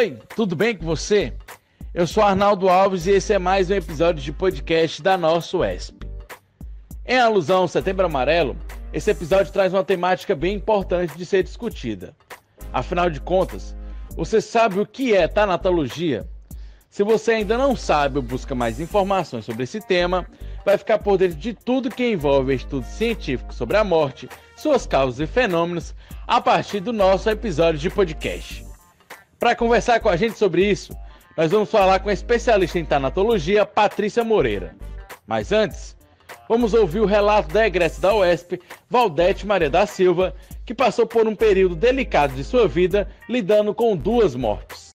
oi, tudo bem com você? Eu sou Arnaldo Alves e esse é mais um episódio de podcast da nossa UESP. Em alusão ao Setembro Amarelo, esse episódio traz uma temática bem importante de ser discutida. Afinal de contas, você sabe o que é tanatologia? Se você ainda não sabe ou busca mais informações sobre esse tema, vai ficar por dentro de tudo que envolve estudos científicos sobre a morte, suas causas e fenômenos a partir do nosso episódio de podcast. Para conversar com a gente sobre isso, nós vamos falar com a especialista em tanatologia, Patrícia Moreira. Mas antes, vamos ouvir o relato da egressa da UESP, Valdete Maria da Silva, que passou por um período delicado de sua vida lidando com duas mortes.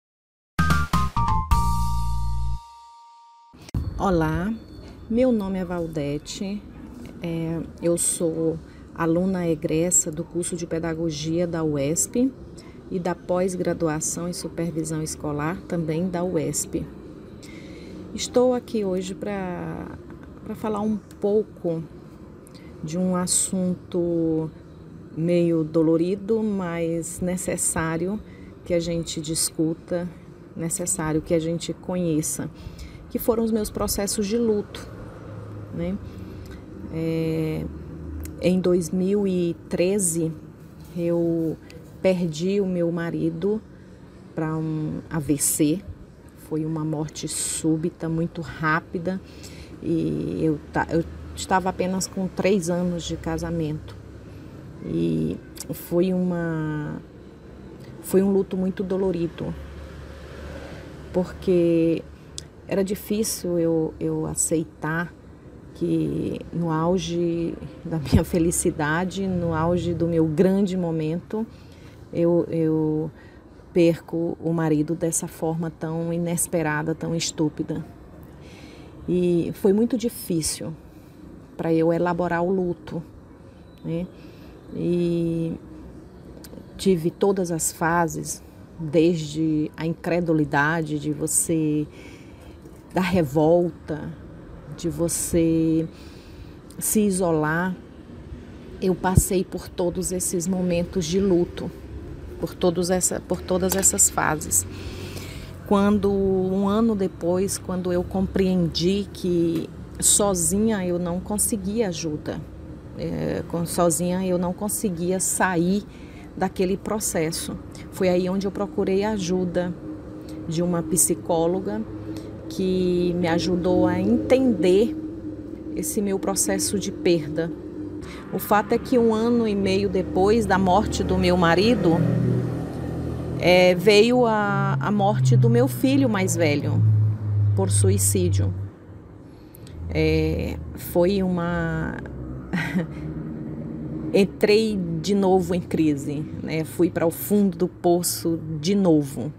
Olá, meu nome é Valdete, é, eu sou aluna egressa do curso de Pedagogia da UESP e da pós-graduação em Supervisão Escolar também da UESP. Estou aqui hoje para falar um pouco de um assunto meio dolorido, mas necessário que a gente discuta, necessário que a gente conheça que foram os meus processos de luto. Né? É, em 2013, eu perdi o meu marido para um AVC. Foi uma morte súbita, muito rápida, e eu, eu estava apenas com três anos de casamento. E foi uma foi um luto muito dolorido, porque era difícil eu, eu aceitar que no auge da minha felicidade, no auge do meu grande momento, eu, eu perco o marido dessa forma tão inesperada, tão estúpida. E foi muito difícil para eu elaborar o luto. Né? E tive todas as fases, desde a incredulidade de você da revolta, de você se isolar. Eu passei por todos esses momentos de luto, por, todos essa, por todas essas fases. Quando, um ano depois, quando eu compreendi que sozinha eu não conseguia ajuda, é, sozinha eu não conseguia sair daquele processo. Foi aí onde eu procurei ajuda de uma psicóloga que me ajudou a entender esse meu processo de perda. O fato é que um ano e meio depois da morte do meu marido, é, veio a, a morte do meu filho mais velho por suicídio. É, foi uma. Entrei de novo em crise, né? fui para o fundo do poço de novo.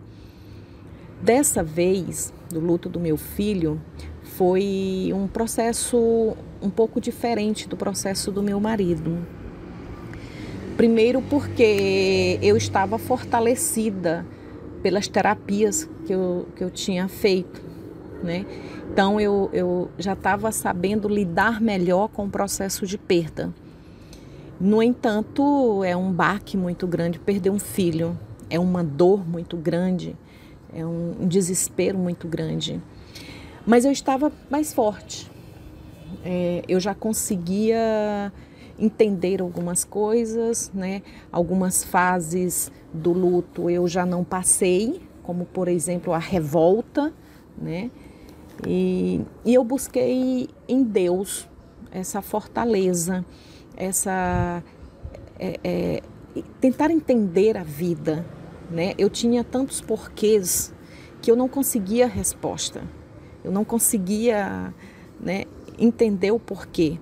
Dessa vez, do luto do meu filho foi um processo um pouco diferente do processo do meu marido. Primeiro, porque eu estava fortalecida pelas terapias que eu, que eu tinha feito, né? Então, eu, eu já estava sabendo lidar melhor com o processo de perda. No entanto, é um baque muito grande perder um filho, é uma dor muito grande é um, desespero muito grande. Mas eu estava mais forte. É, eu já conseguia entender algumas coisas, né? Algumas fases do luto eu já não passei, como por exemplo a revolta, né? E, e eu busquei em Deus essa fortaleza, essa é, é, tentar entender a vida, né? Eu tinha tantos porquês que eu não conseguia resposta. Eu não conseguia né, entender o porquê.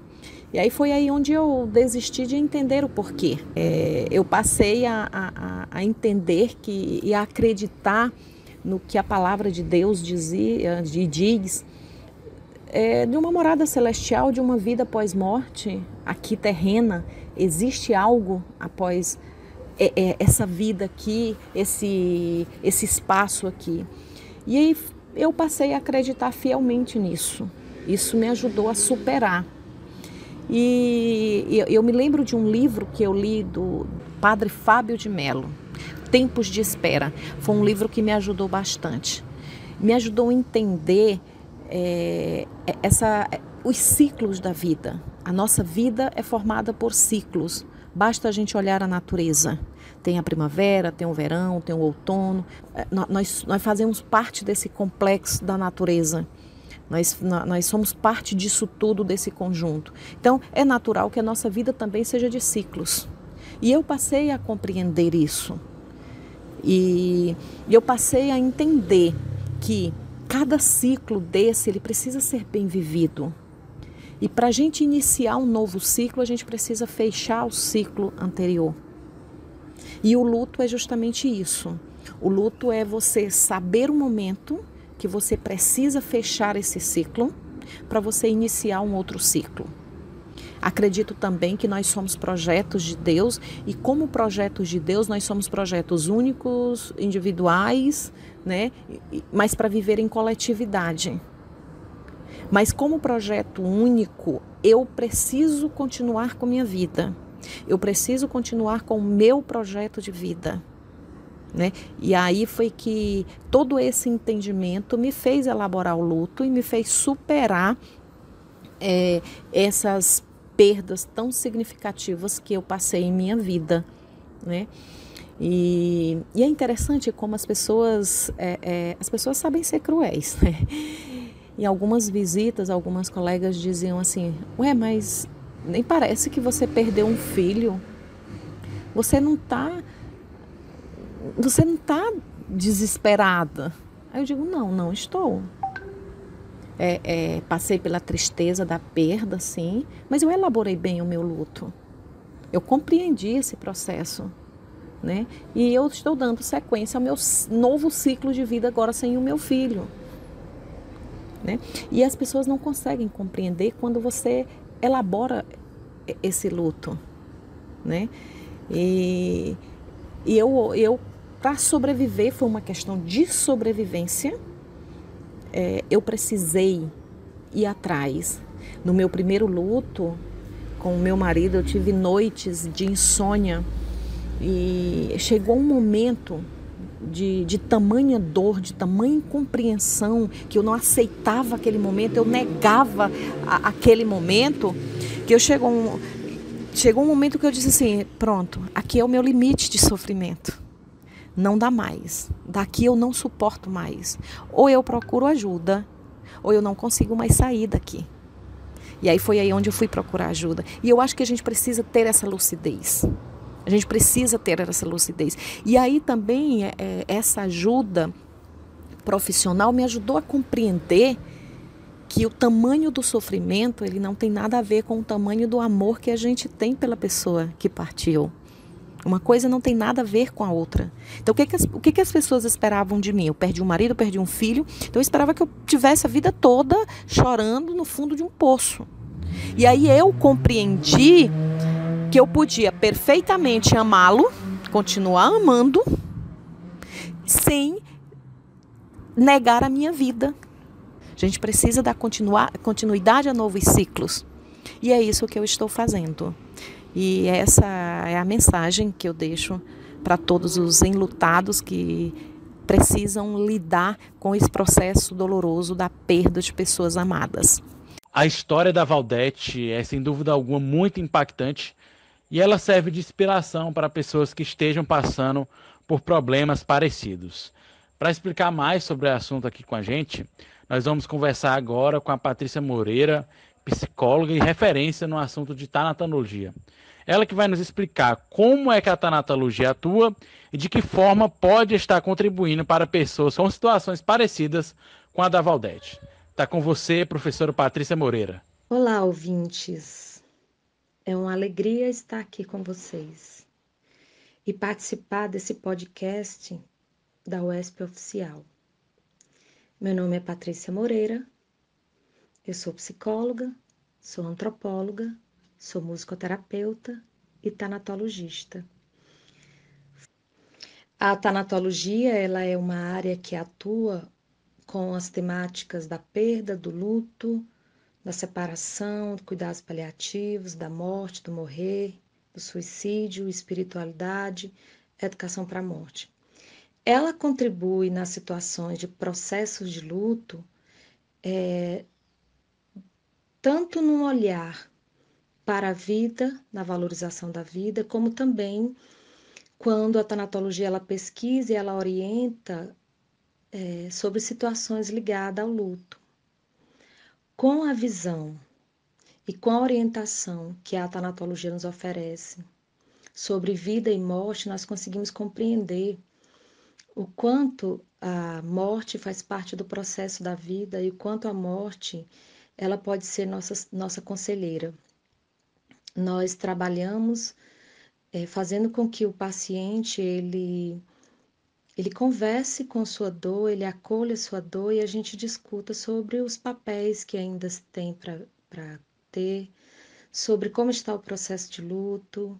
E aí foi aí onde eu desisti de entender o porquê. É, eu passei a, a, a, entender que, e a acreditar no que a palavra de Deus dizia, de, diz, é, de uma morada celestial, de uma vida após morte, aqui terrena, existe algo após é, é, essa vida aqui, esse, esse espaço aqui. E aí eu passei a acreditar fielmente nisso. Isso me ajudou a superar. E eu me lembro de um livro que eu li do Padre Fábio de Mello. Tempos de Espera. Foi um livro que me ajudou bastante. Me ajudou a entender é, essa, os ciclos da vida. A nossa vida é formada por ciclos. Basta a gente olhar a natureza. Tem a primavera, tem o verão, tem o outono. É, nós, nós fazemos parte desse complexo da natureza. Nós, nós somos parte disso tudo, desse conjunto. Então, é natural que a nossa vida também seja de ciclos. E eu passei a compreender isso. E eu passei a entender que cada ciclo desse ele precisa ser bem vivido. E para a gente iniciar um novo ciclo, a gente precisa fechar o ciclo anterior. E o luto é justamente isso. O luto é você saber o momento que você precisa fechar esse ciclo para você iniciar um outro ciclo. Acredito também que nós somos projetos de Deus e como projetos de Deus nós somos projetos únicos, individuais, né? Mas para viver em coletividade. Mas como projeto único, eu preciso continuar com minha vida. Eu preciso continuar com o meu projeto de vida. Né? E aí foi que todo esse entendimento me fez elaborar o luto e me fez superar é, essas perdas tão significativas que eu passei em minha vida. Né? E, e é interessante como as pessoas, é, é, as pessoas sabem ser cruéis. Né? Em algumas visitas, algumas colegas diziam assim: Ué, mas nem parece que você perdeu um filho. Você não está. Você não está desesperada. Aí eu digo: Não, não estou. É, é, passei pela tristeza da perda, sim, mas eu elaborei bem o meu luto. Eu compreendi esse processo. Né? E eu estou dando sequência ao meu novo ciclo de vida agora sem o meu filho. Né? E as pessoas não conseguem compreender quando você elabora esse luto. Né? E, e eu, eu para sobreviver, foi uma questão de sobrevivência, é, eu precisei ir atrás. No meu primeiro luto, com o meu marido, eu tive noites de insônia e chegou um momento de, de tamanha dor, de tamanha incompreensão, que eu não aceitava aquele momento, eu negava a, aquele momento, que eu chegou um, chegou um momento que eu disse assim, pronto, aqui é o meu limite de sofrimento. Não dá mais. Daqui eu não suporto mais. Ou eu procuro ajuda, ou eu não consigo mais sair daqui. E aí foi aí onde eu fui procurar ajuda. E eu acho que a gente precisa ter essa lucidez. A gente precisa ter essa lucidez. E aí também é, é, essa ajuda profissional me ajudou a compreender que o tamanho do sofrimento ele não tem nada a ver com o tamanho do amor que a gente tem pela pessoa que partiu. Uma coisa não tem nada a ver com a outra. Então, o que, que, as, o que, que as pessoas esperavam de mim? Eu perdi um marido, eu perdi um filho. Então, eu esperava que eu tivesse a vida toda chorando no fundo de um poço. E aí eu compreendi que eu podia perfeitamente amá-lo, continuar amando, sem negar a minha vida. A gente precisa dar continuidade a novos ciclos. E é isso que eu estou fazendo. E essa é a mensagem que eu deixo para todos os enlutados que precisam lidar com esse processo doloroso da perda de pessoas amadas. A história da Valdete é sem dúvida alguma muito impactante e ela serve de inspiração para pessoas que estejam passando por problemas parecidos. Para explicar mais sobre o assunto aqui com a gente, nós vamos conversar agora com a Patrícia Moreira, psicóloga e referência no assunto de tanatologia. Ela que vai nos explicar como é que a tanatologia atua e de que forma pode estar contribuindo para pessoas com situações parecidas com a da Valdete. Está com você, professora Patrícia Moreira. Olá, ouvintes. É uma alegria estar aqui com vocês e participar desse podcast da UESP Oficial. Meu nome é Patrícia Moreira, eu sou psicóloga, sou antropóloga, sou musicoterapeuta e tanatologista. A tanatologia ela é uma área que atua com as temáticas da perda, do luto, da separação, cuidados paliativos, da morte, do morrer, do suicídio, espiritualidade. Educação para a Morte. Ela contribui nas situações de processos de luto, é, tanto no olhar para a vida, na valorização da vida, como também quando a tanatologia ela pesquisa e ela orienta é, sobre situações ligadas ao luto. Com a visão e com a orientação que a tanatologia nos oferece sobre vida e morte, nós conseguimos compreender o quanto a morte faz parte do processo da vida e o quanto a morte ela pode ser nossa, nossa conselheira. Nós trabalhamos é, fazendo com que o paciente ele ele converse com sua dor, ele acolha sua dor e a gente discuta sobre os papéis que ainda tem para ter, sobre como está o processo de luto,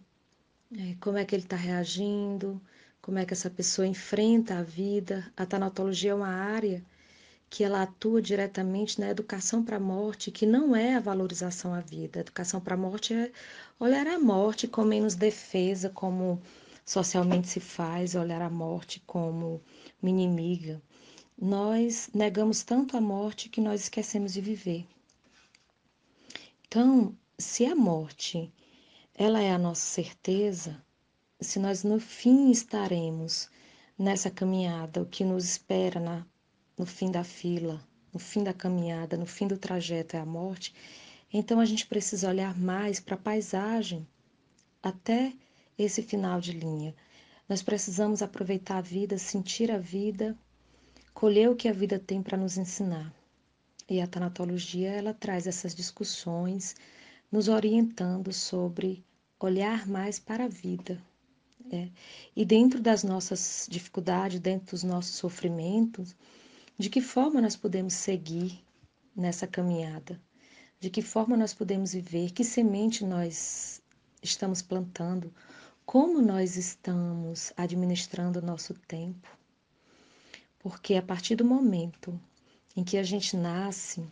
é, como é que ele está reagindo, como é que essa pessoa enfrenta a vida. A tanatologia é uma área que ela atua diretamente na educação para a morte, que não é a valorização à vida. A educação para a morte é olhar a morte com menos defesa, como socialmente se faz olhar a morte como inimiga. Nós negamos tanto a morte que nós esquecemos de viver. Então, se a morte ela é a nossa certeza, se nós no fim estaremos nessa caminhada, o que nos espera na, no fim da fila, no fim da caminhada, no fim do trajeto é a morte, então a gente precisa olhar mais para a paisagem até esse final de linha. Nós precisamos aproveitar a vida, sentir a vida, colher o que a vida tem para nos ensinar. E a tanatologia ela traz essas discussões, nos orientando sobre olhar mais para a vida. Né? E dentro das nossas dificuldades, dentro dos nossos sofrimentos, de que forma nós podemos seguir nessa caminhada? De que forma nós podemos viver? Que semente nós estamos plantando? como nós estamos administrando o nosso tempo. Porque a partir do momento em que a gente nasce,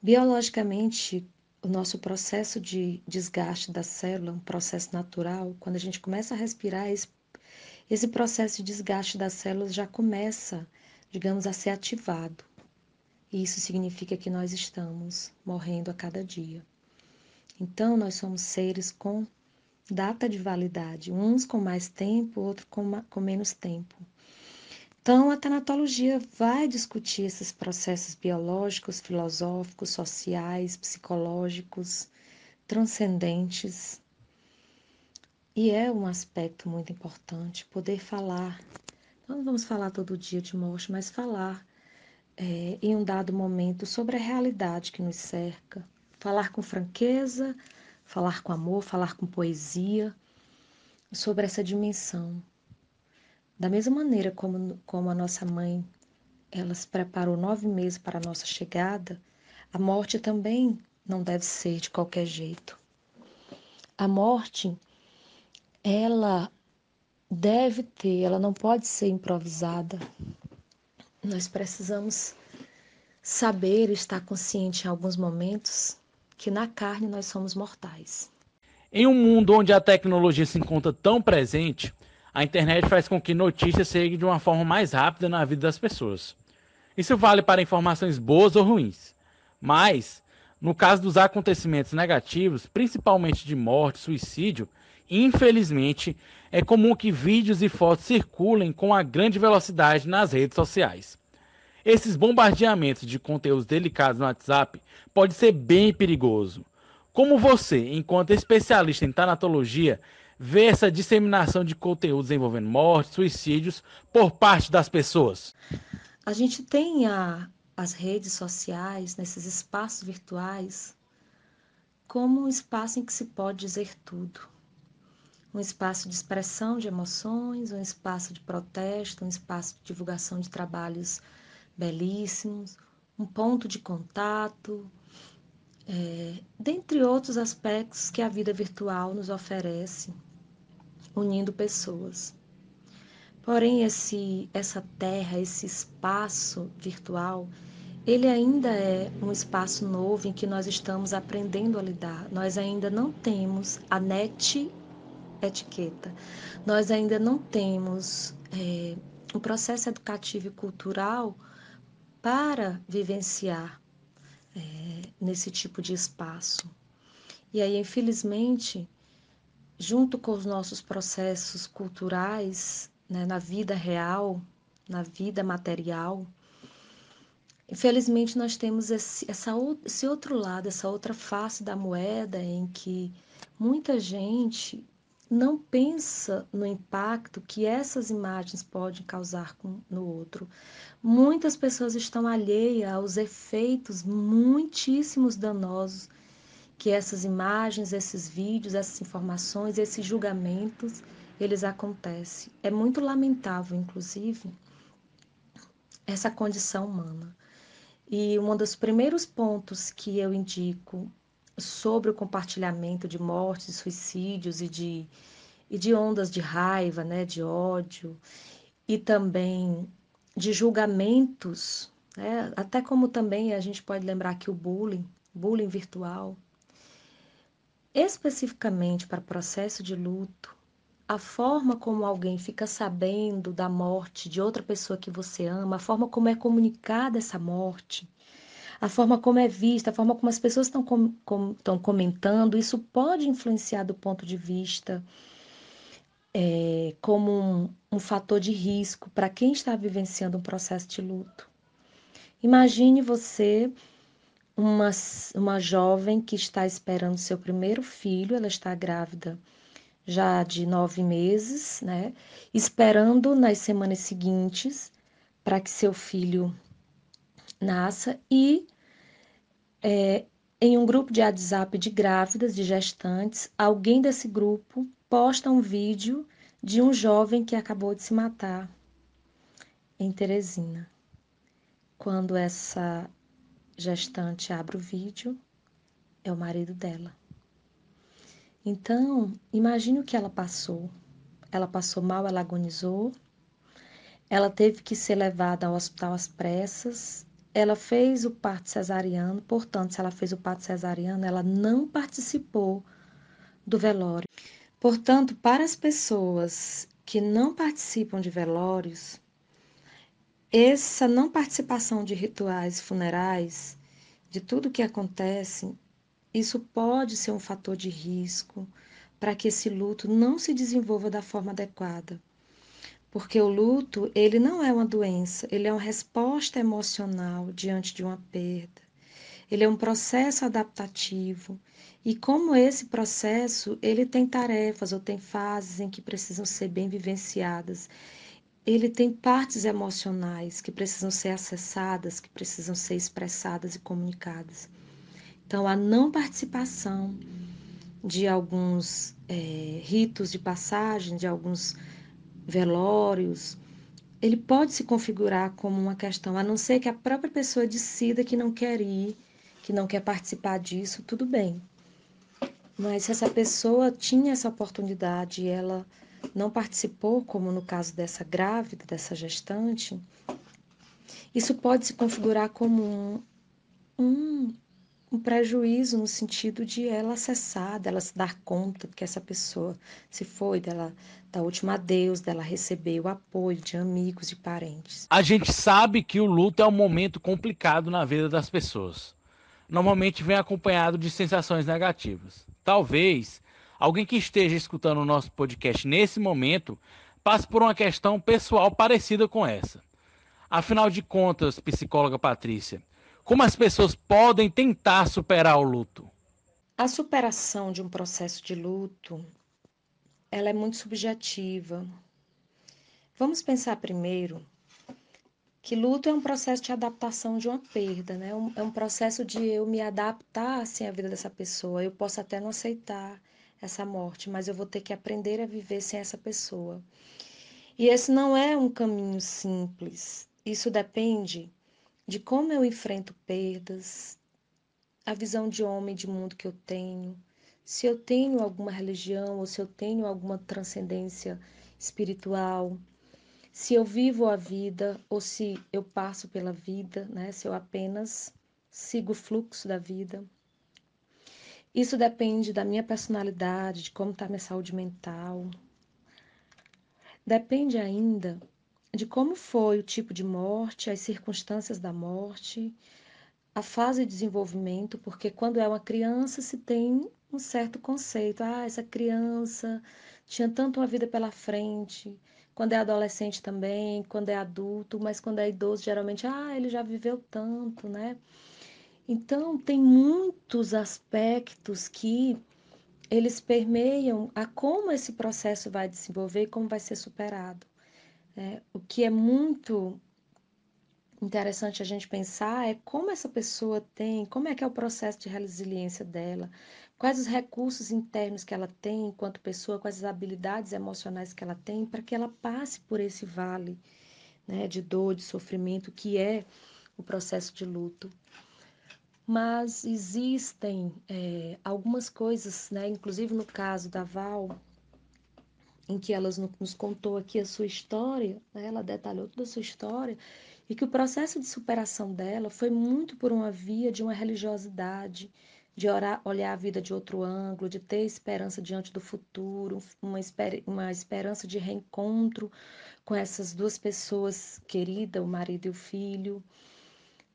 biologicamente, o nosso processo de desgaste da célula, um processo natural, quando a gente começa a respirar, esse, esse processo de desgaste das células já começa, digamos, a ser ativado. E isso significa que nós estamos morrendo a cada dia. Então, nós somos seres com data de validade, uns com mais tempo, outros com, com menos tempo. Então, a tanatologia vai discutir esses processos biológicos, filosóficos, sociais, psicológicos, transcendentes. E é um aspecto muito importante poder falar. Nós não vamos falar todo dia de morte, mas falar é, em um dado momento sobre a realidade que nos cerca. Falar com franqueza, falar com amor, falar com poesia sobre essa dimensão. Da mesma maneira como, como a nossa mãe, ela se preparou nove meses para a nossa chegada, a morte também não deve ser de qualquer jeito. A morte, ela deve ter, ela não pode ser improvisada. Nós precisamos saber estar consciente em alguns momentos que na carne nós somos mortais. Em um mundo onde a tecnologia se encontra tão presente, a internet faz com que notícias cheguem de uma forma mais rápida na vida das pessoas. Isso vale para informações boas ou ruins. Mas, no caso dos acontecimentos negativos, principalmente de morte, suicídio, infelizmente, é comum que vídeos e fotos circulem com a grande velocidade nas redes sociais. Esses bombardeamentos de conteúdos delicados no WhatsApp pode ser bem perigoso. Como você, enquanto especialista em tanatologia, vê essa disseminação de conteúdos envolvendo mortes, suicídios por parte das pessoas? A gente tem a, as redes sociais, nesses espaços virtuais, como um espaço em que se pode dizer tudo. Um espaço de expressão de emoções, um espaço de protesto, um espaço de divulgação de trabalhos belíssimos, um ponto de contato, é, dentre outros aspectos que a vida virtual nos oferece, unindo pessoas. Porém, esse, essa terra, esse espaço virtual, ele ainda é um espaço novo em que nós estamos aprendendo a lidar. Nós ainda não temos a net etiqueta. Nós ainda não temos é, um processo educativo e cultural para vivenciar é, nesse tipo de espaço. E aí, infelizmente, junto com os nossos processos culturais, né, na vida real, na vida material, infelizmente nós temos esse, essa, esse outro lado, essa outra face da moeda em que muita gente não pensa no impacto que essas imagens podem causar no outro. Muitas pessoas estão alheias aos efeitos muitíssimos danosos que essas imagens, esses vídeos, essas informações, esses julgamentos, eles acontecem. É muito lamentável, inclusive, essa condição humana. E um dos primeiros pontos que eu indico sobre o compartilhamento de mortes, suicídios e de, e de ondas de raiva, né, de ódio, e também de julgamentos, né, até como também a gente pode lembrar que o bullying, bullying virtual, especificamente para processo de luto, a forma como alguém fica sabendo da morte de outra pessoa que você ama, a forma como é comunicada essa morte, a forma como é vista, a forma como as pessoas estão com, com, comentando, isso pode influenciar do ponto de vista é, como um, um fator de risco para quem está vivenciando um processo de luto. Imagine você, uma, uma jovem que está esperando seu primeiro filho, ela está grávida já de nove meses, né? Esperando nas semanas seguintes para que seu filho nasça e é, em um grupo de WhatsApp de grávidas, de gestantes, alguém desse grupo posta um vídeo de um jovem que acabou de se matar em Teresina. Quando essa gestante abre o vídeo, é o marido dela. Então, imagine o que ela passou. Ela passou mal, ela agonizou, ela teve que ser levada ao hospital às pressas, ela fez o parto cesariano, portanto, se ela fez o parto cesariano, ela não participou do velório. Portanto, para as pessoas que não participam de velórios, essa não participação de rituais funerais, de tudo que acontece, isso pode ser um fator de risco para que esse luto não se desenvolva da forma adequada. Porque o luto, ele não é uma doença, ele é uma resposta emocional diante de uma perda. Ele é um processo adaptativo. E como esse processo, ele tem tarefas ou tem fases em que precisam ser bem vivenciadas. Ele tem partes emocionais que precisam ser acessadas, que precisam ser expressadas e comunicadas. Então, a não participação de alguns é, ritos de passagem, de alguns velórios, ele pode se configurar como uma questão, a não ser que a própria pessoa decida que não quer ir, que não quer participar disso, tudo bem. Mas se essa pessoa tinha essa oportunidade e ela não participou, como no caso dessa grávida, dessa gestante, isso pode se configurar como um, um um prejuízo no sentido de ela acessar, dela se dar conta que essa pessoa se foi, dela da última adeus, dela receber o apoio de amigos, de parentes. A gente sabe que o luto é um momento complicado na vida das pessoas. Normalmente vem acompanhado de sensações negativas. Talvez alguém que esteja escutando o nosso podcast nesse momento passe por uma questão pessoal parecida com essa. Afinal de contas, psicóloga Patrícia, como as pessoas podem tentar superar o luto? A superação de um processo de luto, ela é muito subjetiva. Vamos pensar primeiro que luto é um processo de adaptação de uma perda, né? É um processo de eu me adaptar assim, à vida dessa pessoa. Eu posso até não aceitar essa morte, mas eu vou ter que aprender a viver sem essa pessoa. E esse não é um caminho simples. Isso depende de como eu enfrento perdas, a visão de homem de mundo que eu tenho, se eu tenho alguma religião ou se eu tenho alguma transcendência espiritual, se eu vivo a vida ou se eu passo pela vida, né? Se eu apenas sigo o fluxo da vida. Isso depende da minha personalidade, de como está minha saúde mental. Depende ainda de como foi o tipo de morte, as circunstâncias da morte, a fase de desenvolvimento, porque quando é uma criança se tem um certo conceito. Ah, essa criança tinha tanto uma vida pela frente. Quando é adolescente também, quando é adulto, mas quando é idoso, geralmente, ah, ele já viveu tanto, né? Então, tem muitos aspectos que eles permeiam a como esse processo vai desenvolver e como vai ser superado. É, o que é muito interessante a gente pensar é como essa pessoa tem, como é que é o processo de resiliência dela, quais os recursos internos que ela tem enquanto pessoa, quais as habilidades emocionais que ela tem para que ela passe por esse vale né, de dor, de sofrimento que é o processo de luto. Mas existem é, algumas coisas, né, inclusive no caso da Val, em que ela nos contou aqui a sua história, né, ela detalhou toda a sua história, e que o processo de superação dela foi muito por uma via de uma religiosidade, de orar, olhar a vida de outro ângulo, de ter esperança diante do futuro, uma, esper uma esperança de reencontro com essas duas pessoas queridas, o marido e o filho.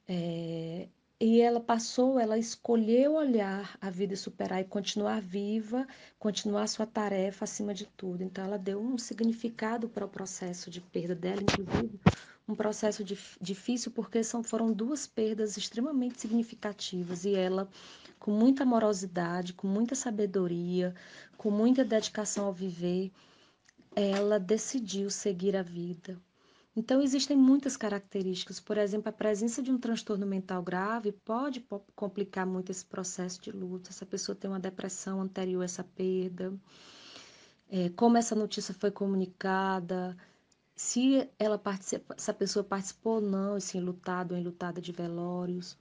É, e ela passou, ela escolheu olhar a vida e superar e continuar viva, continuar sua tarefa acima de tudo. Então, ela deu um significado para o processo de perda dela, inclusive um processo difícil, porque são, foram duas perdas extremamente significativas. E ela, com muita amorosidade, com muita sabedoria, com muita dedicação ao viver, ela decidiu seguir a vida, então, existem muitas características. Por exemplo, a presença de um transtorno mental grave pode complicar muito esse processo de luto. Essa pessoa tem uma depressão anterior a essa perda, é, como essa notícia foi comunicada, se ela essa pessoa participou ou não, assim, lutado ou enlutada de velórios.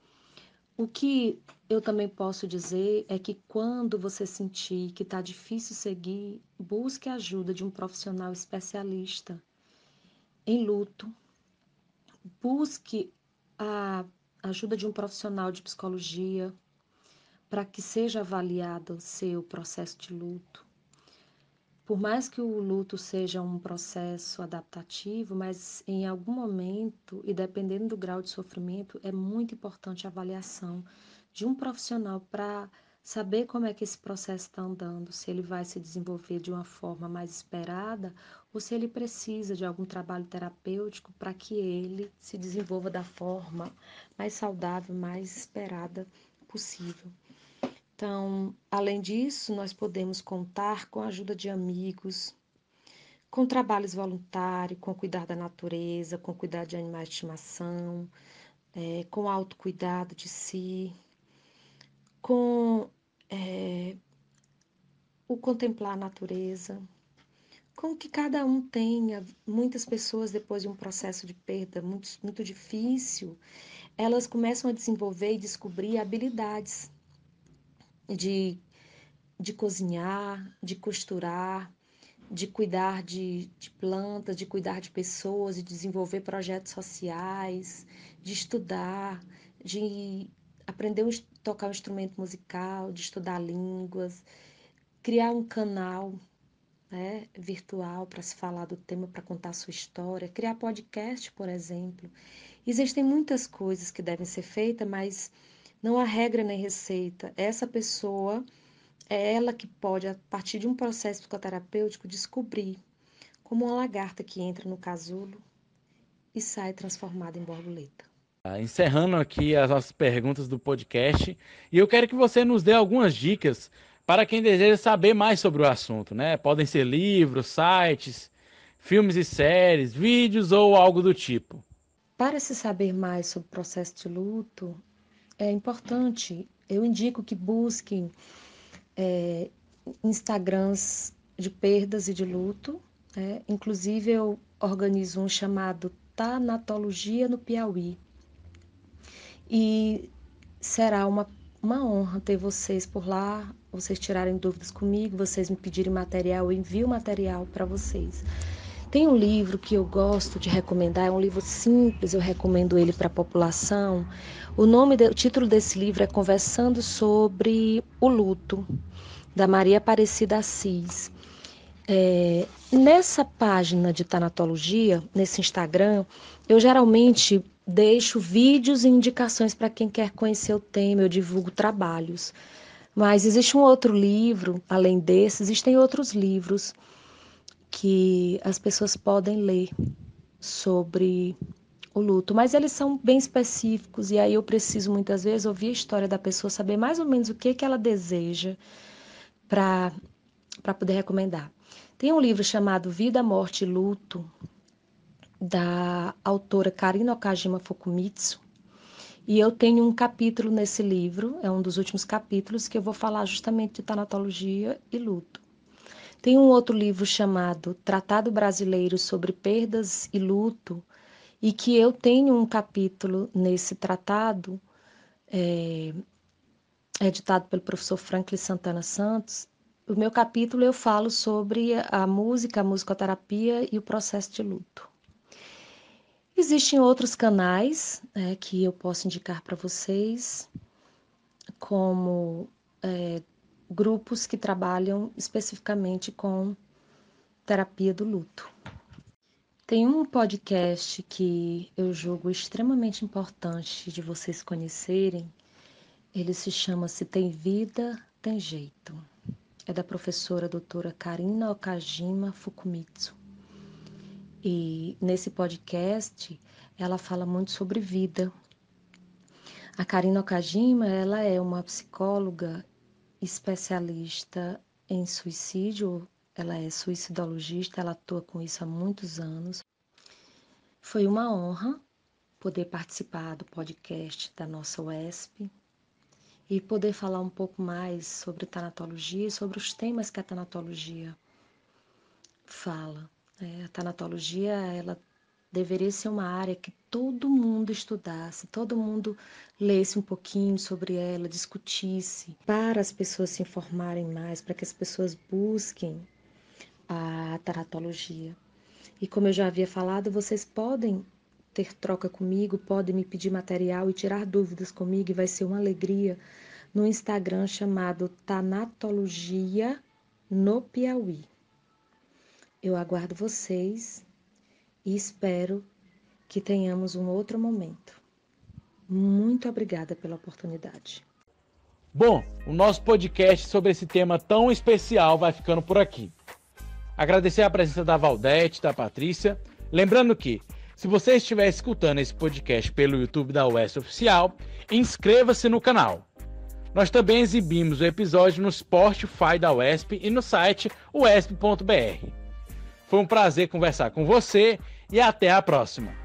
O que eu também posso dizer é que quando você sentir que está difícil seguir, busque a ajuda de um profissional especialista em luto, busque a ajuda de um profissional de psicologia para que seja avaliado o seu processo de luto. Por mais que o luto seja um processo adaptativo, mas em algum momento, e dependendo do grau de sofrimento, é muito importante a avaliação de um profissional para saber como é que esse processo está andando, se ele vai se desenvolver de uma forma mais esperada ou se ele precisa de algum trabalho terapêutico para que ele se desenvolva da forma mais saudável, mais esperada possível. Então, além disso, nós podemos contar com a ajuda de amigos, com trabalhos voluntários, com cuidar da natureza, com cuidar de animais de estimação, é, com autocuidado de si, com é, o contemplar a natureza, com que cada um tenha. Muitas pessoas, depois de um processo de perda muito, muito difícil, elas começam a desenvolver e descobrir habilidades de, de cozinhar, de costurar, de cuidar de, de plantas, de cuidar de pessoas, de desenvolver projetos sociais, de estudar, de aprender a tocar um instrumento musical, de estudar línguas, criar um canal né, virtual para se falar do tema, para contar sua história, criar podcast, por exemplo. Existem muitas coisas que devem ser feitas, mas não há regra nem receita. Essa pessoa é ela que pode, a partir de um processo psicoterapêutico, descobrir como uma lagarta que entra no casulo e sai transformada em borboleta. Ah, encerrando aqui as nossas perguntas do podcast, e eu quero que você nos dê algumas dicas para quem deseja saber mais sobre o assunto, né? Podem ser livros, sites, filmes e séries, vídeos ou algo do tipo. Para se saber mais sobre o processo de luto, é importante, eu indico que busquem é, Instagrams de perdas e de luto. Né? Inclusive, eu organizo um chamado Tanatologia no Piauí e será uma, uma honra ter vocês por lá, vocês tirarem dúvidas comigo, vocês me pedirem material, eu envio material para vocês. Tem um livro que eu gosto de recomendar, é um livro simples, eu recomendo ele para a população. O nome, o título desse livro é Conversando sobre o luto, da Maria Aparecida Assis. É, nessa página de tanatologia, nesse Instagram, eu geralmente deixo vídeos e indicações para quem quer conhecer o tema, eu divulgo trabalhos. Mas existe um outro livro, além desse, existem outros livros que as pessoas podem ler sobre o luto, mas eles são bem específicos e aí eu preciso muitas vezes ouvir a história da pessoa, saber mais ou menos o que que ela deseja para para poder recomendar. Tem um livro chamado Vida, Morte e Luto da autora Karina Okajima Fukumitsu. E eu tenho um capítulo nesse livro, é um dos últimos capítulos que eu vou falar justamente de tanatologia e luto. Tem um outro livro chamado Tratado Brasileiro sobre Perdas e Luto, e que eu tenho um capítulo nesse tratado, é, editado pelo professor Franklin Santana Santos. O meu capítulo eu falo sobre a música, a musicoterapia e o processo de luto. Existem outros canais é, que eu posso indicar para vocês, como é, grupos que trabalham especificamente com terapia do luto. Tem um podcast que eu julgo extremamente importante de vocês conhecerem. Ele se chama Se Tem Vida, Tem Jeito. É da professora doutora Karina Okajima Fukumitsu. E nesse podcast ela fala muito sobre vida. A Karina Okajima, ela é uma psicóloga especialista em suicídio, ela é suicidologista, ela atua com isso há muitos anos. Foi uma honra poder participar do podcast da nossa UESP e poder falar um pouco mais sobre tanatologia e sobre os temas que a tanatologia fala. É, a tanatologia, ela deveria ser uma área que todo mundo estudasse, todo mundo lesse um pouquinho sobre ela, discutisse, para as pessoas se informarem mais, para que as pessoas busquem a tanatologia. E como eu já havia falado, vocês podem ter troca comigo, podem me pedir material e tirar dúvidas comigo, e vai ser uma alegria no Instagram chamado Tanatologia no Piauí. Eu aguardo vocês e espero que tenhamos um outro momento. Muito obrigada pela oportunidade. Bom, o nosso podcast sobre esse tema tão especial vai ficando por aqui. Agradecer a presença da Valdete, da Patrícia. Lembrando que, se você estiver escutando esse podcast pelo YouTube da UES Oficial, inscreva-se no canal. Nós também exibimos o episódio no Spotify da UESP e no site uesp.br. Foi um prazer conversar com você e até a próxima.